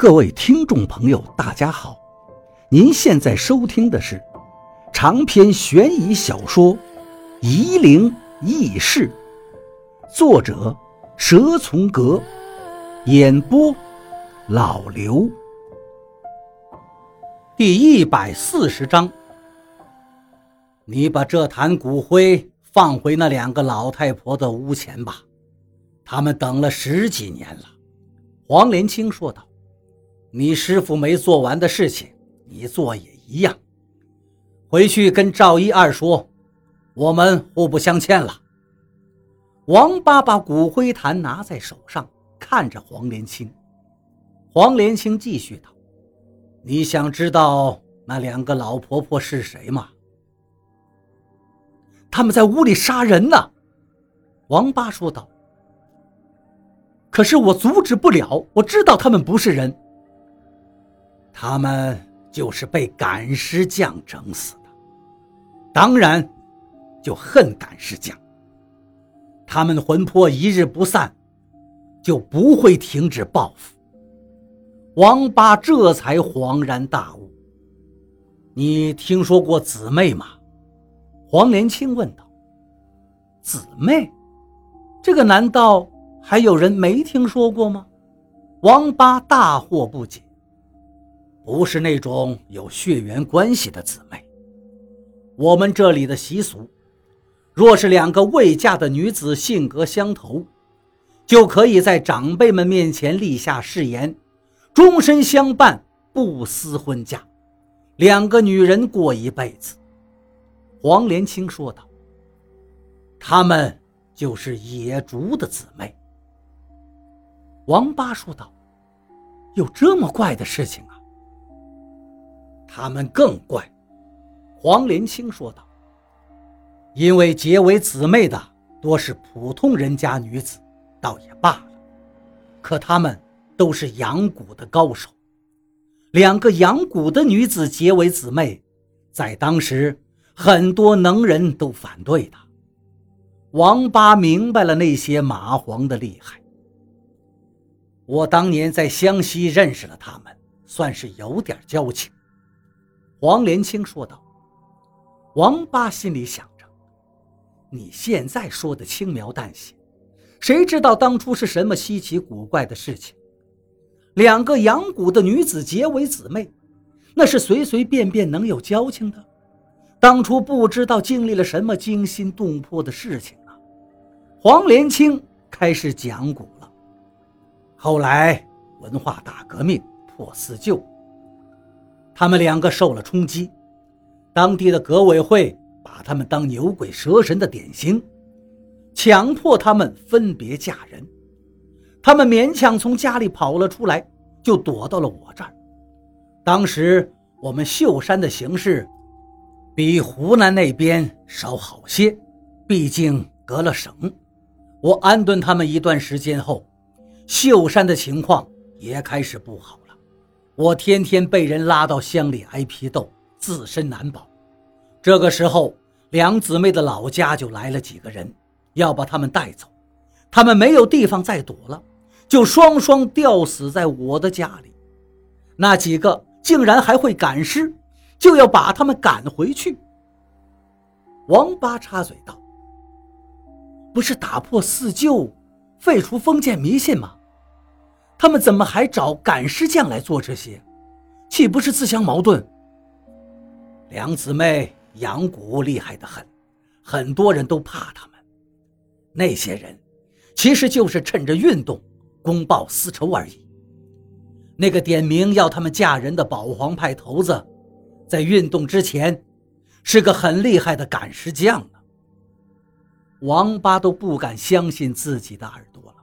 各位听众朋友，大家好！您现在收听的是长篇悬疑小说《夷陵轶事》，作者蛇从阁，演播老刘。第一百四十章，你把这坛骨灰放回那两个老太婆的屋前吧，他们等了十几年了。”黄连清说道。你师傅没做完的事情，你做也一样。回去跟赵一二说，我们互不相欠了。王八把骨灰坛拿在手上，看着黄连清。黄连清继续道：“你想知道那两个老婆婆是谁吗？他们在屋里杀人呢。”王八说道。“可是我阻止不了，我知道他们不是人。”他们就是被赶尸匠整死的，当然就恨赶尸匠。他们魂魄一日不散，就不会停止报复。王八这才恍然大悟：“你听说过姊妹吗？”黄连清问道。“姊妹，这个难道还有人没听说过吗？”王八大惑不解。不是那种有血缘关系的姊妹。我们这里的习俗，若是两个未嫁的女子性格相投，就可以在长辈们面前立下誓言，终身相伴，不思婚嫁，两个女人过一辈子。黄连清说道：“他们就是野竹的姊妹。”王八说道：“有这么怪的事情？”他们更怪，黄连清说道：“因为结为姊妹的多是普通人家女子，倒也罢了。可他们都是养蛊的高手，两个养蛊的女子结为姊妹，在当时很多能人都反对的。”王八明白了那些蚂蟥的厉害。我当年在湘西认识了他们，算是有点交情。黄连清说道：“王八心里想着，你现在说的轻描淡写，谁知道当初是什么稀奇古怪的事情？两个养蛊的女子结为姊妹，那是随随便便能有交情的？当初不知道经历了什么惊心动魄的事情啊！”黄连清开始讲古了。后来文化大革命破四旧。他们两个受了冲击，当地的革委会把他们当牛鬼蛇神的典型，强迫他们分别嫁人。他们勉强从家里跑了出来，就躲到了我这儿。当时我们秀山的形势比湖南那边稍好些，毕竟隔了省。我安顿他们一段时间后，秀山的情况也开始不好。我天天被人拉到乡里挨批斗，自身难保。这个时候，两姊妹的老家就来了几个人，要把他们带走。他们没有地方再躲了，就双双吊死在我的家里。那几个竟然还会赶尸，就要把他们赶回去。王八插嘴道：“不是打破四旧，废除封建迷信吗？”他们怎么还找赶尸匠来做这些？岂不是自相矛盾？两姊妹养蛊厉害的很，很多人都怕他们。那些人其实就是趁着运动公报私仇而已。那个点名要他们嫁人的保皇派头子，在运动之前是个很厉害的赶尸匠呢。王八都不敢相信自己的耳朵了。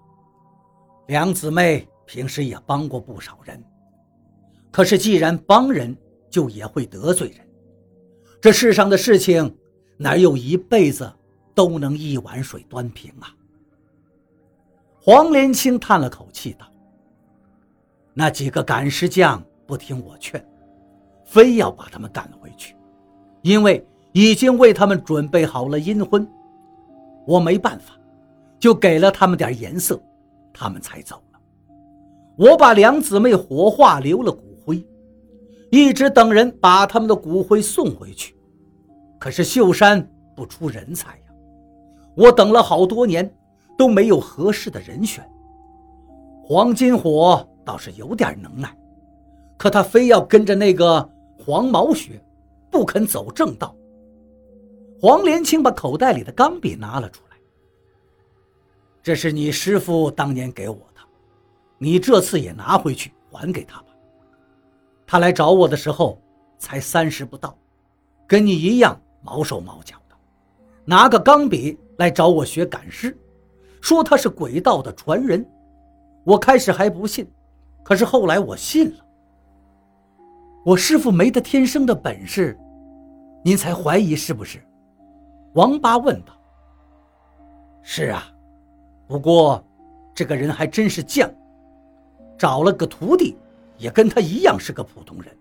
两姊妹。平时也帮过不少人，可是既然帮人，就也会得罪人。这世上的事情，哪有一辈子都能一碗水端平啊？黄连清叹了口气道：“那几个赶尸匠不听我劝，非要把他们赶回去，因为已经为他们准备好了阴婚。我没办法，就给了他们点颜色，他们才走。”我把两姊妹火化，留了骨灰，一直等人把他们的骨灰送回去。可是秀山不出人才呀，我等了好多年都没有合适的人选。黄金火倒是有点能耐，可他非要跟着那个黄毛学，不肯走正道。黄连青把口袋里的钢笔拿了出来，这是你师傅当年给我的。你这次也拿回去还给他吧。他来找我的时候才三十不到，跟你一样毛手毛脚的，拿个钢笔来找我学赶尸，说他是鬼道的传人。我开始还不信，可是后来我信了。我师傅没得天生的本事，您才怀疑是不是？王八问道。是啊，不过这个人还真是犟。找了个徒弟，也跟他一样是个普通人。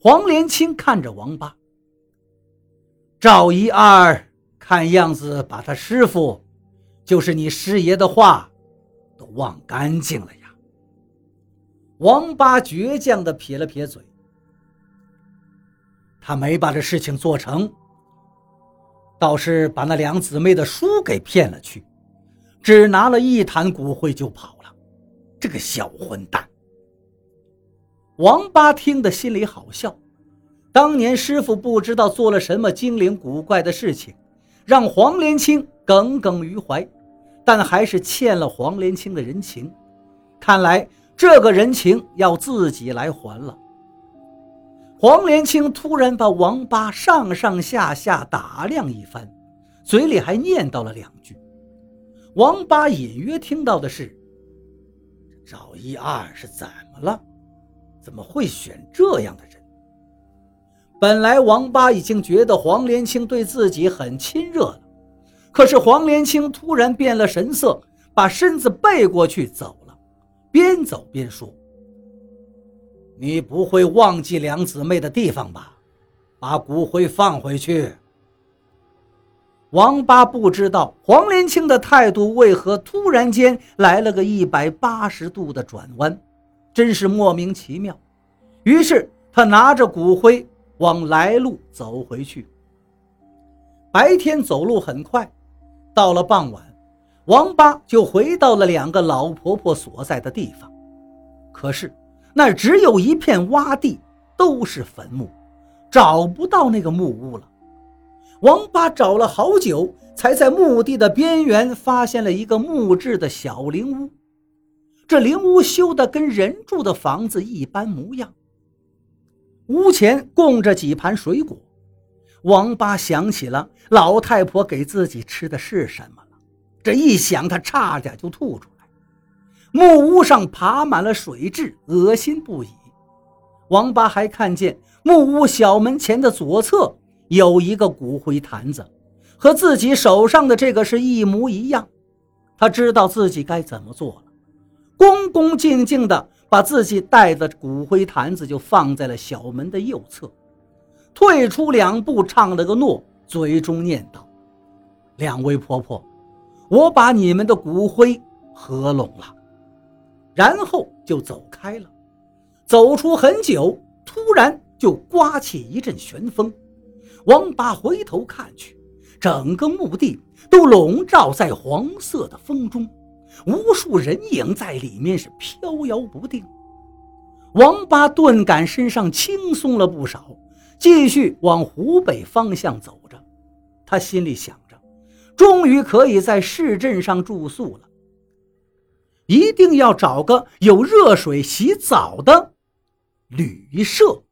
黄连青看着王八，赵一二看样子把他师傅，就是你师爷的话，都忘干净了呀。王八倔强地撇了撇嘴，他没把这事情做成，倒是把那两姊妹的书给骗了去，只拿了一坛骨灰就跑。这个小混蛋！王八听得心里好笑。当年师傅不知道做了什么精灵古怪的事情，让黄连青耿耿于怀，但还是欠了黄连青的人情。看来这个人情要自己来还了。黄连青突然把王八上上下下打量一番，嘴里还念叨了两句。王八隐约听到的是。赵一二是怎么了？怎么会选这样的人？本来王八已经觉得黄连青对自己很亲热了，可是黄连青突然变了神色，把身子背过去走了，边走边说：“你不会忘记两姊妹的地方吧？把骨灰放回去。”王八不知道黄连青的态度为何突然间来了个一百八十度的转弯，真是莫名其妙。于是他拿着骨灰往来路走回去。白天走路很快，到了傍晚，王八就回到了两个老婆婆所在的地方。可是那只有一片洼地，都是坟墓，找不到那个木屋了。王八找了好久，才在墓地的边缘发现了一个木质的小灵屋。这灵屋修得跟人住的房子一般模样。屋前供着几盘水果。王八想起了老太婆给自己吃的是什么了，这一想，他差点就吐出来。木屋上爬满了水蛭，恶心不已。王八还看见木屋小门前的左侧。有一个骨灰坛子，和自己手上的这个是一模一样。他知道自己该怎么做了，恭恭敬敬地把自己带的骨灰坛子就放在了小门的右侧，退出两步，唱了个诺，嘴中念道：“两位婆婆，我把你们的骨灰合拢了。”然后就走开了。走出很久，突然就刮起一阵旋风。王八回头看去，整个墓地都笼罩在黄色的风中，无数人影在里面是飘摇不定。王八顿感身上轻松了不少，继续往湖北方向走着。他心里想着，终于可以在市镇上住宿了，一定要找个有热水洗澡的旅社。